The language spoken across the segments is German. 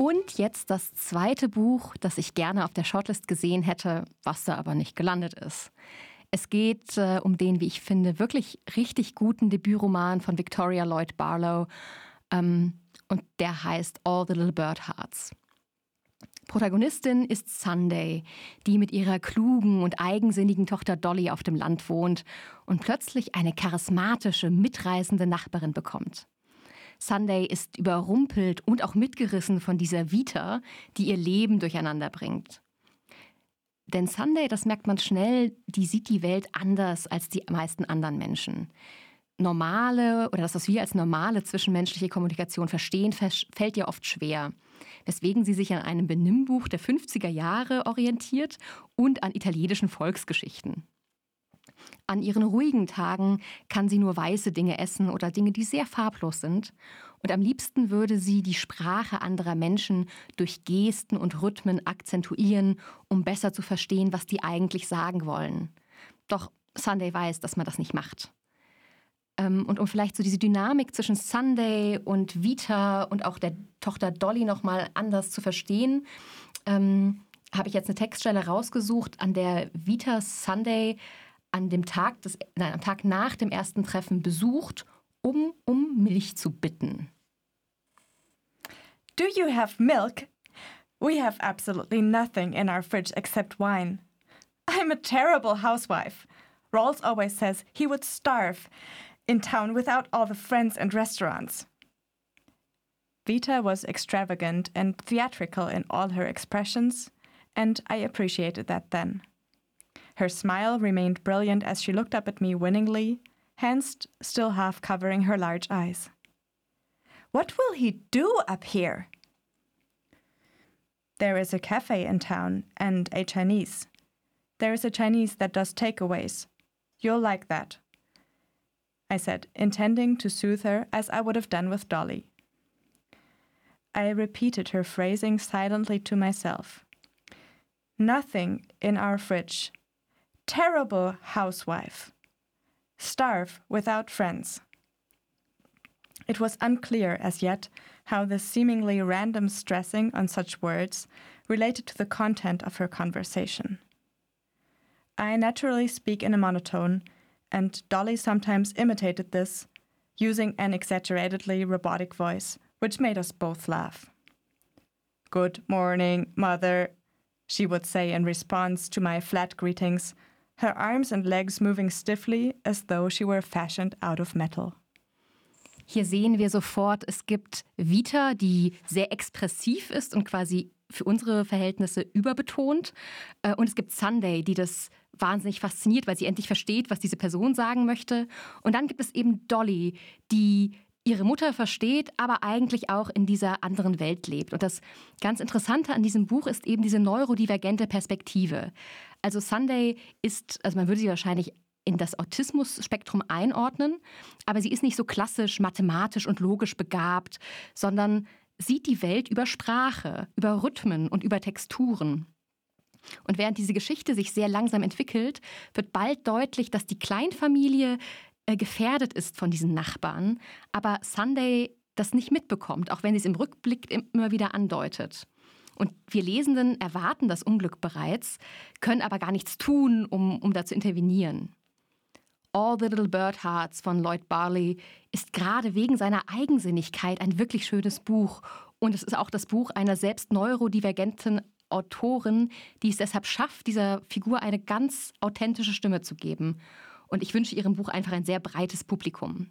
Und jetzt das zweite Buch, das ich gerne auf der Shortlist gesehen hätte, was da aber nicht gelandet ist. Es geht äh, um den, wie ich finde, wirklich richtig guten Debütroman von Victoria Lloyd Barlow. Ähm, und der heißt All the Little Bird Hearts. Protagonistin ist Sunday, die mit ihrer klugen und eigensinnigen Tochter Dolly auf dem Land wohnt und plötzlich eine charismatische, mitreißende Nachbarin bekommt. Sunday ist überrumpelt und auch mitgerissen von dieser Vita, die ihr Leben durcheinander bringt. Denn Sunday, das merkt man schnell, die sieht die Welt anders als die meisten anderen Menschen. Normale oder das, was wir als normale zwischenmenschliche Kommunikation verstehen, fällt ihr oft schwer. Weswegen sie sich an einem Benimmbuch der 50er Jahre orientiert und an italienischen Volksgeschichten. An ihren ruhigen Tagen kann sie nur weiße Dinge essen oder Dinge, die sehr farblos sind. Und am liebsten würde sie die Sprache anderer Menschen durch Gesten und Rhythmen akzentuieren, um besser zu verstehen, was die eigentlich sagen wollen. Doch Sunday weiß, dass man das nicht macht. Ähm, und um vielleicht so diese Dynamik zwischen Sunday und Vita und auch der Tochter Dolly nochmal anders zu verstehen, ähm, habe ich jetzt eine Textstelle rausgesucht, an der Vita Sunday an dem Tag, des, nein, am Tag nach dem ersten Treffen besucht, um um Milch zu bitten. Do you have milk? We have absolutely nothing in our fridge except wine. I'm a terrible housewife. Rawls always says he would starve in town without all the friends and restaurants. Vita was extravagant and theatrical in all her expressions, and I appreciated that then. Her smile remained brilliant as she looked up at me winningly, hands still half covering her large eyes. What will he do up here? There is a cafe in town and a Chinese. There is a Chinese that does takeaways. You'll like that. I said, intending to soothe her as I would have done with Dolly. I repeated her phrasing silently to myself. Nothing in our fridge terrible housewife. Starve without friends. It was unclear as yet how the seemingly random stressing on such words related to the content of her conversation. I naturally speak in a monotone, and Dolly sometimes imitated this, using an exaggeratedly robotic voice, which made us both laugh. Good morning, mother, she would say in response to my flat greetings her arms and legs moving stiffly as though she were fashioned out of metal. Hier sehen wir sofort, es gibt Vita, die sehr expressiv ist und quasi für unsere Verhältnisse überbetont. Äh, und es gibt Sunday, die das wahnsinnig fasziniert, weil sie endlich versteht, was diese Person sagen möchte. Und dann gibt es eben Dolly, die ihre Mutter versteht, aber eigentlich auch in dieser anderen Welt lebt. Und das ganz Interessante an diesem Buch ist eben diese neurodivergente Perspektive. Also Sunday ist, also man würde sie wahrscheinlich in das Autismus-Spektrum einordnen, aber sie ist nicht so klassisch mathematisch und logisch begabt, sondern sieht die Welt über Sprache, über Rhythmen und über Texturen. Und während diese Geschichte sich sehr langsam entwickelt, wird bald deutlich, dass die Kleinfamilie gefährdet ist von diesen Nachbarn, aber Sunday das nicht mitbekommt, auch wenn sie es im Rückblick immer wieder andeutet. Und wir Lesenden erwarten das Unglück bereits, können aber gar nichts tun, um, um da zu intervenieren. All the Little Bird Hearts von Lloyd Barley ist gerade wegen seiner Eigensinnigkeit ein wirklich schönes Buch. Und es ist auch das Buch einer selbst neurodivergenten Autorin, die es deshalb schafft, dieser Figur eine ganz authentische Stimme zu geben. Und ich wünsche ihrem Buch einfach ein sehr breites Publikum.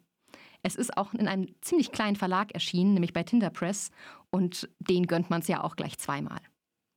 Es ist auch in einem ziemlich kleinen Verlag erschienen, nämlich bei Tinder Press. Und den gönnt man es ja auch gleich zweimal.